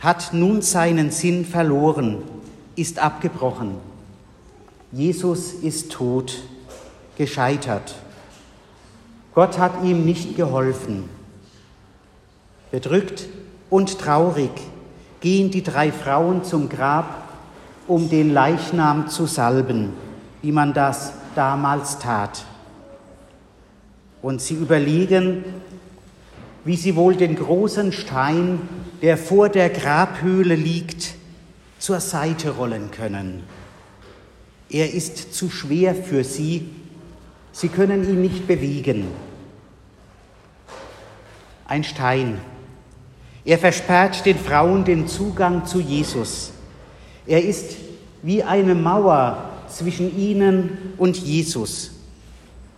hat nun seinen Sinn verloren, ist abgebrochen. Jesus ist tot, gescheitert. Gott hat ihm nicht geholfen. Bedrückt und traurig gehen die drei Frauen zum Grab, um den Leichnam zu salben, wie man das damals tat. Und sie überlegen, wie sie wohl den großen Stein, der vor der Grabhöhle liegt, zur Seite rollen können. Er ist zu schwer für sie, sie können ihn nicht bewegen. Ein Stein. Er versperrt den Frauen den Zugang zu Jesus. Er ist wie eine Mauer zwischen ihnen und Jesus.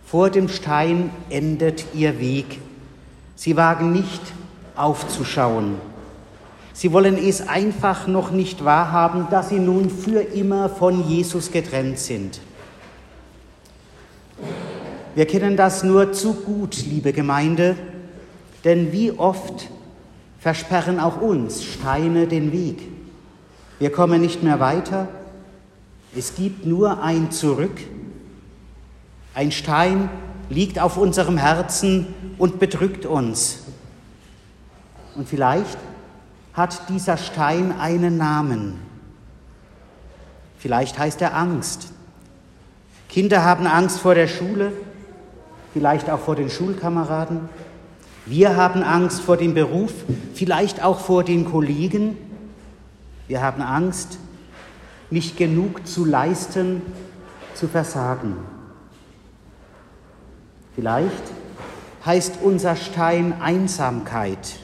Vor dem Stein endet ihr Weg. Sie wagen nicht aufzuschauen. Sie wollen es einfach noch nicht wahrhaben, dass sie nun für immer von Jesus getrennt sind. Wir kennen das nur zu gut, liebe Gemeinde, denn wie oft versperren auch uns Steine den Weg. Wir kommen nicht mehr weiter. Es gibt nur ein Zurück. Ein Stein liegt auf unserem Herzen und bedrückt uns. Und vielleicht hat dieser Stein einen Namen. Vielleicht heißt er Angst. Kinder haben Angst vor der Schule, vielleicht auch vor den Schulkameraden. Wir haben Angst vor dem Beruf, vielleicht auch vor den Kollegen. Wir haben Angst, nicht genug zu leisten, zu versagen. Vielleicht heißt unser Stein Einsamkeit.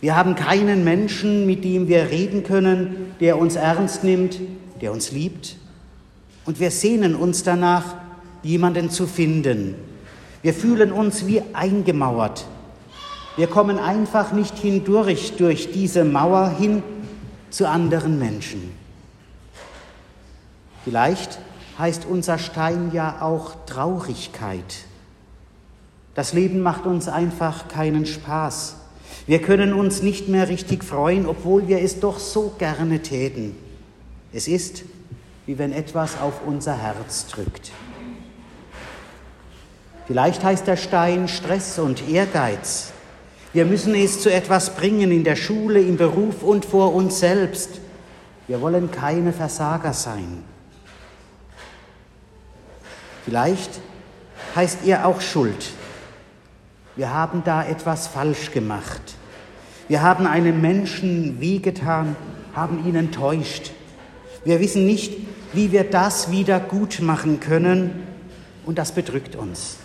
Wir haben keinen Menschen, mit dem wir reden können, der uns ernst nimmt, der uns liebt. Und wir sehnen uns danach, jemanden zu finden. Wir fühlen uns wie eingemauert. Wir kommen einfach nicht hindurch durch diese Mauer hin zu anderen Menschen. Vielleicht heißt unser Stein ja auch Traurigkeit. Das Leben macht uns einfach keinen Spaß. Wir können uns nicht mehr richtig freuen, obwohl wir es doch so gerne täten. Es ist, wie wenn etwas auf unser Herz drückt. Vielleicht heißt der Stein Stress und Ehrgeiz. Wir müssen es zu etwas bringen in der Schule, im Beruf und vor uns selbst. Wir wollen keine Versager sein. Vielleicht heißt ihr auch Schuld. Wir haben da etwas falsch gemacht. Wir haben einem Menschen wehgetan, haben ihn enttäuscht. Wir wissen nicht, wie wir das wieder gut machen können und das bedrückt uns.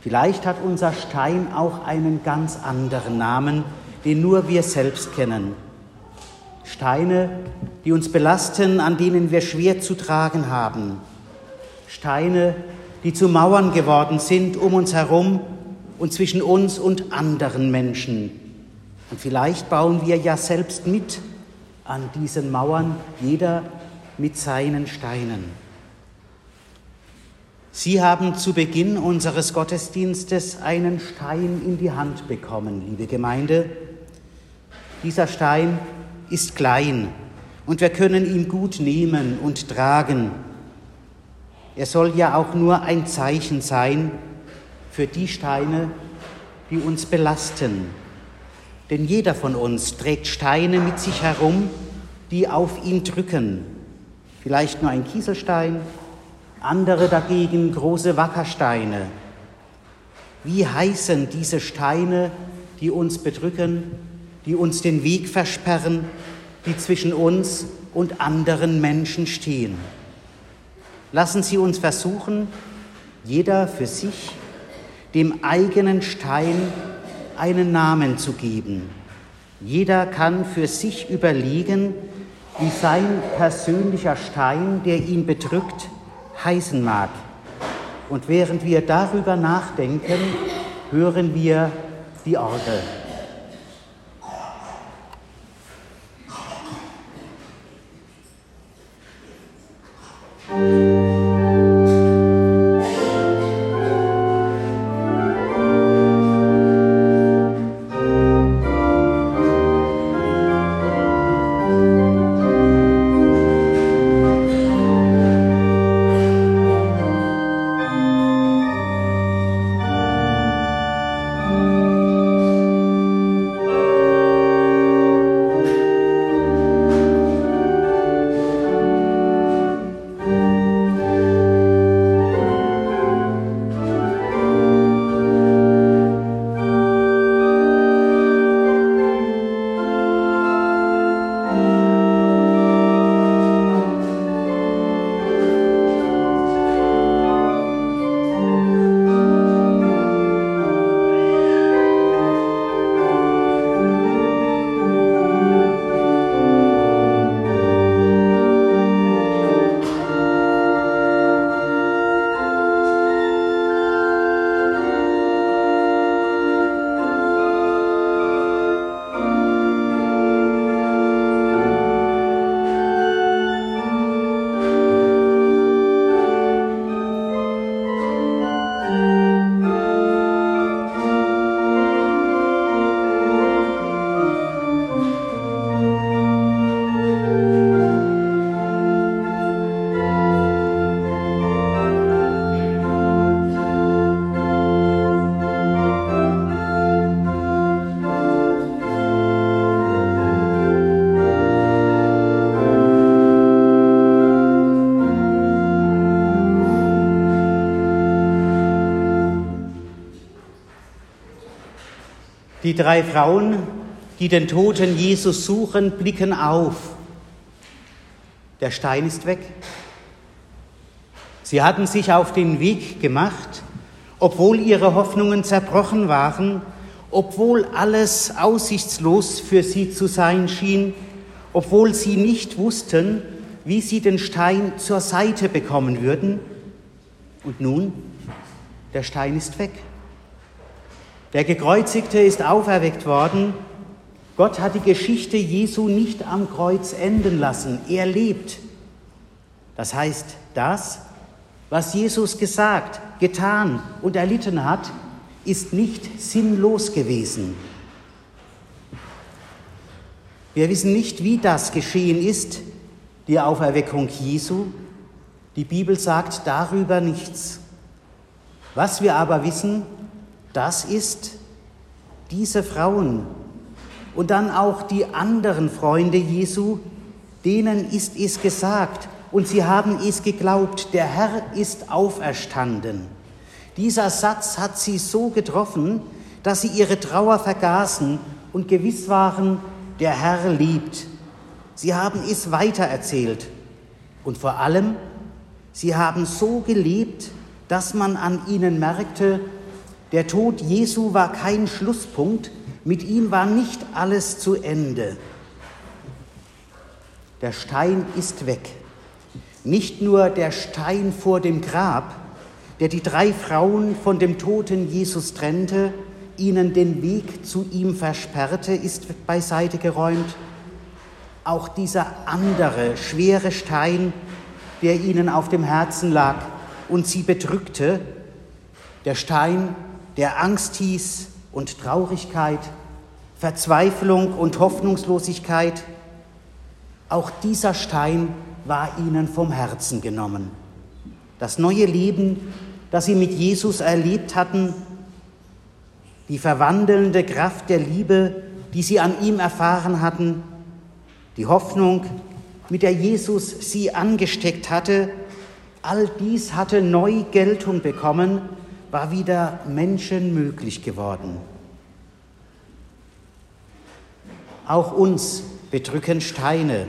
Vielleicht hat unser Stein auch einen ganz anderen Namen, den nur wir selbst kennen. Steine, die uns belasten, an denen wir schwer zu tragen haben. Steine, die zu Mauern geworden sind um uns herum und zwischen uns und anderen Menschen. Und vielleicht bauen wir ja selbst mit an diesen Mauern, jeder mit seinen Steinen. Sie haben zu Beginn unseres Gottesdienstes einen Stein in die Hand bekommen, liebe Gemeinde. Dieser Stein ist klein und wir können ihn gut nehmen und tragen. Er soll ja auch nur ein Zeichen sein für die Steine, die uns belasten. Denn jeder von uns trägt Steine mit sich herum, die auf ihn drücken. Vielleicht nur ein Kieselstein, andere dagegen große Wackersteine. Wie heißen diese Steine, die uns bedrücken, die uns den Weg versperren, die zwischen uns und anderen Menschen stehen? Lassen Sie uns versuchen, jeder für sich dem eigenen Stein einen Namen zu geben. Jeder kann für sich überlegen, wie sein persönlicher Stein, der ihn bedrückt, heißen mag. Und während wir darüber nachdenken, hören wir die Orgel. Die drei Frauen, die den toten Jesus suchen, blicken auf. Der Stein ist weg. Sie hatten sich auf den Weg gemacht, obwohl ihre Hoffnungen zerbrochen waren, obwohl alles aussichtslos für sie zu sein schien, obwohl sie nicht wussten, wie sie den Stein zur Seite bekommen würden. Und nun, der Stein ist weg. Der Gekreuzigte ist auferweckt worden. Gott hat die Geschichte Jesu nicht am Kreuz enden lassen. Er lebt. Das heißt, das, was Jesus gesagt, getan und erlitten hat, ist nicht sinnlos gewesen. Wir wissen nicht, wie das geschehen ist, die Auferweckung Jesu. Die Bibel sagt darüber nichts. Was wir aber wissen, das ist diese Frauen und dann auch die anderen Freunde Jesu, denen ist es gesagt und sie haben es geglaubt, der Herr ist auferstanden. Dieser Satz hat sie so getroffen, dass sie ihre Trauer vergaßen und gewiss waren, der Herr liebt. Sie haben es weitererzählt und vor allem, sie haben so gelebt, dass man an ihnen merkte, der Tod Jesu war kein Schlusspunkt, mit ihm war nicht alles zu Ende. Der Stein ist weg. Nicht nur der Stein vor dem Grab, der die drei Frauen von dem toten Jesus trennte, ihnen den Weg zu ihm versperrte, ist beiseite geräumt. Auch dieser andere schwere Stein, der ihnen auf dem Herzen lag und sie bedrückte, der Stein der Angst hieß und Traurigkeit, Verzweiflung und Hoffnungslosigkeit, auch dieser Stein war ihnen vom Herzen genommen. Das neue Leben, das sie mit Jesus erlebt hatten, die verwandelnde Kraft der Liebe, die sie an ihm erfahren hatten, die Hoffnung, mit der Jesus sie angesteckt hatte, all dies hatte neu Geltung bekommen war wieder Menschen möglich geworden. Auch uns bedrücken Steine.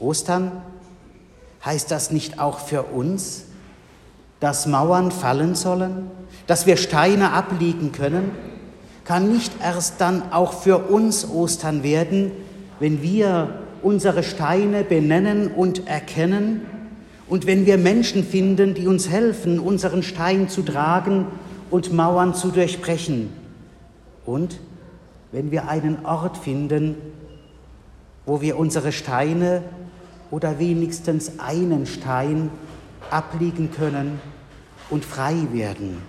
Ostern heißt das nicht auch für uns, dass Mauern fallen sollen, dass wir Steine ablegen können? Kann nicht erst dann auch für uns Ostern werden, wenn wir unsere Steine benennen und erkennen und wenn wir Menschen finden, die uns helfen, unseren Stein zu tragen und Mauern zu durchbrechen. Und wenn wir einen Ort finden, wo wir unsere Steine oder wenigstens einen Stein ablegen können und frei werden.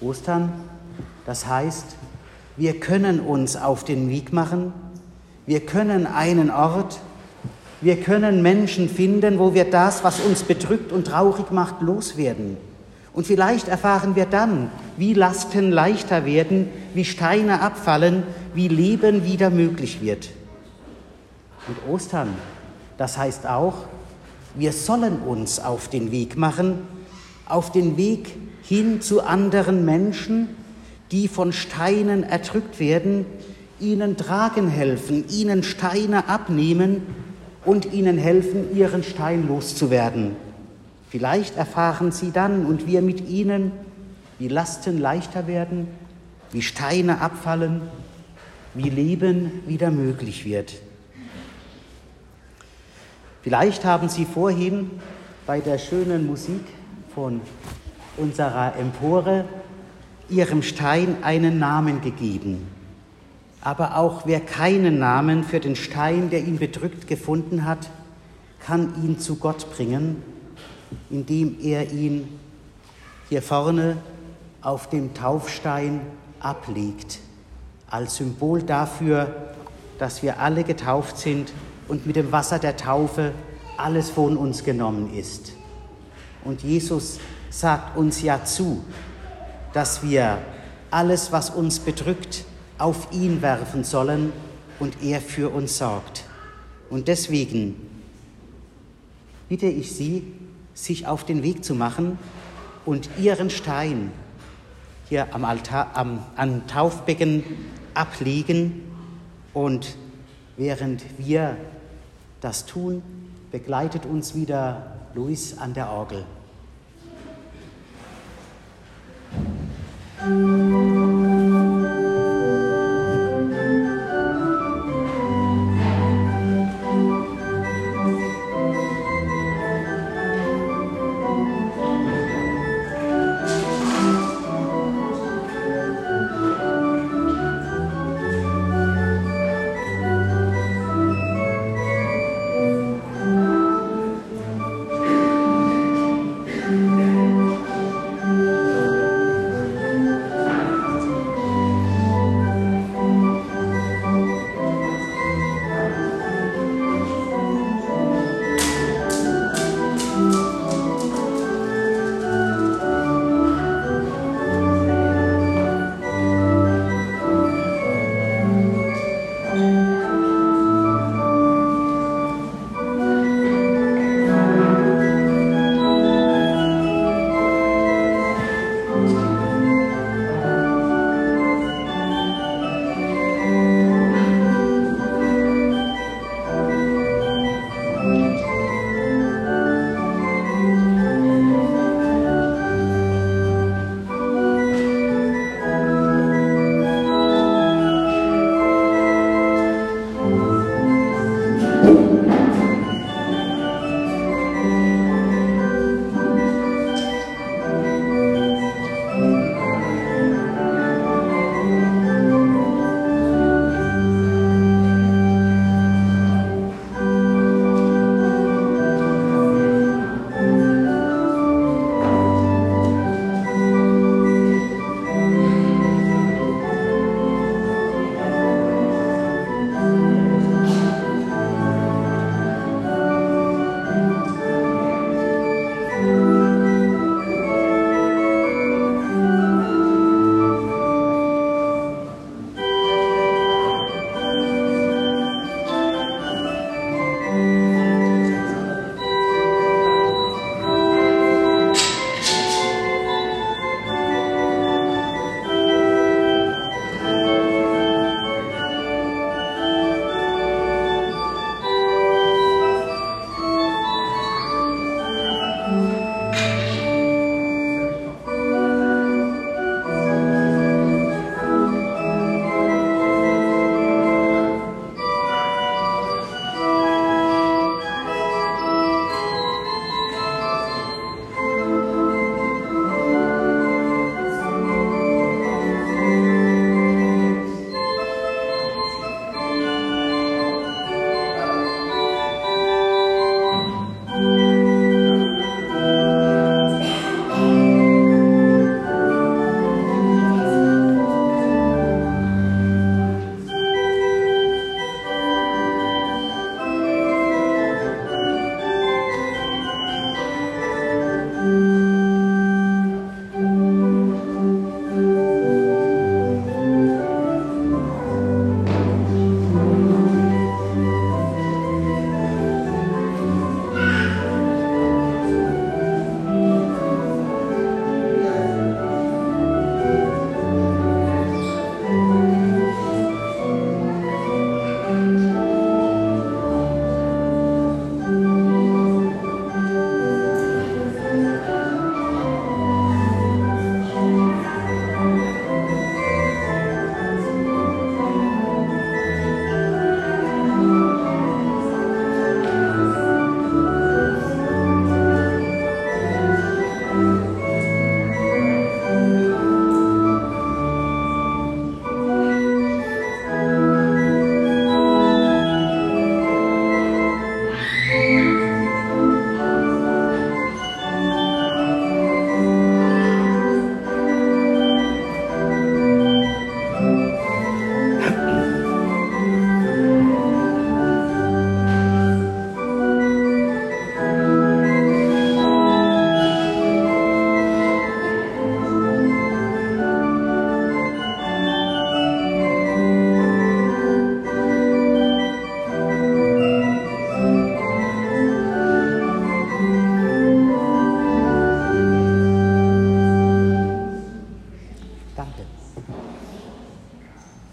Ostern, das heißt, wir können uns auf den Weg machen, wir können einen Ort, wir können Menschen finden, wo wir das, was uns bedrückt und traurig macht, loswerden. Und vielleicht erfahren wir dann, wie Lasten leichter werden, wie Steine abfallen, wie Leben wieder möglich wird. Und Ostern, das heißt auch, wir sollen uns auf den Weg machen, auf den Weg hin zu anderen Menschen, die von Steinen erdrückt werden, ihnen tragen helfen, ihnen Steine abnehmen und ihnen helfen, ihren Stein loszuwerden. Vielleicht erfahren sie dann und wir mit ihnen, wie Lasten leichter werden, wie Steine abfallen, wie Leben wieder möglich wird. Vielleicht haben Sie vorhin bei der schönen Musik von unserer Empore Ihrem Stein einen Namen gegeben. Aber auch wer keinen Namen für den Stein, der ihn bedrückt, gefunden hat, kann ihn zu Gott bringen, indem er ihn hier vorne auf dem Taufstein ablegt, als Symbol dafür, dass wir alle getauft sind und mit dem Wasser der Taufe alles von uns genommen ist. Und Jesus sagt uns ja zu, dass wir alles, was uns bedrückt, auf ihn werfen sollen und er für uns sorgt. Und deswegen bitte ich Sie, sich auf den Weg zu machen und Ihren Stein hier am, Altar, am, am Taufbecken ablegen. Und während wir das tun, begleitet uns wieder Luis an der Orgel.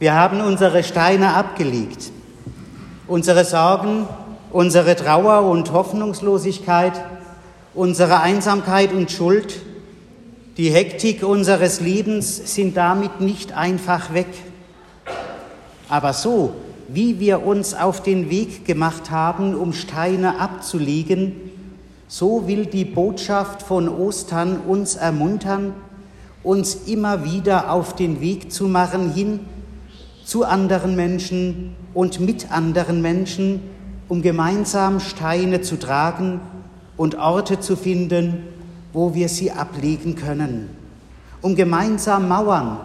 Wir haben unsere Steine abgelegt, unsere Sorgen, unsere Trauer und Hoffnungslosigkeit, unsere Einsamkeit und Schuld, die Hektik unseres Lebens sind damit nicht einfach weg. Aber so, wie wir uns auf den Weg gemacht haben, um Steine abzulegen, so will die Botschaft von Ostern uns ermuntern, uns immer wieder auf den Weg zu machen hin zu anderen Menschen und mit anderen Menschen, um gemeinsam Steine zu tragen und Orte zu finden, wo wir sie ablegen können, um gemeinsam Mauern,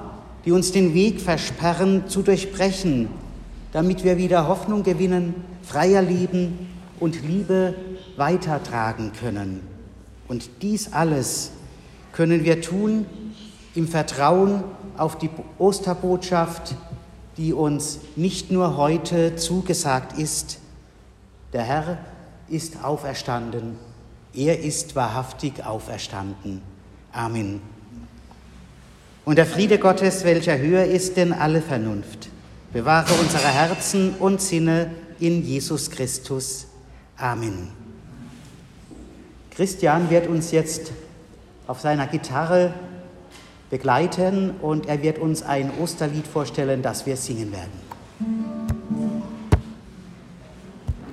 die uns den Weg versperren, zu durchbrechen, damit wir wieder Hoffnung gewinnen, freier leben und Liebe weitertragen können. Und dies alles können wir tun im Vertrauen auf die Osterbotschaft, die uns nicht nur heute zugesagt ist, der Herr ist auferstanden. Er ist wahrhaftig auferstanden. Amen. Und der Friede Gottes, welcher höher ist denn alle Vernunft, bewahre unsere Herzen und Sinne in Jesus Christus. Amen. Christian wird uns jetzt auf seiner Gitarre begleiten und er wird uns ein Osterlied vorstellen, das wir singen werden.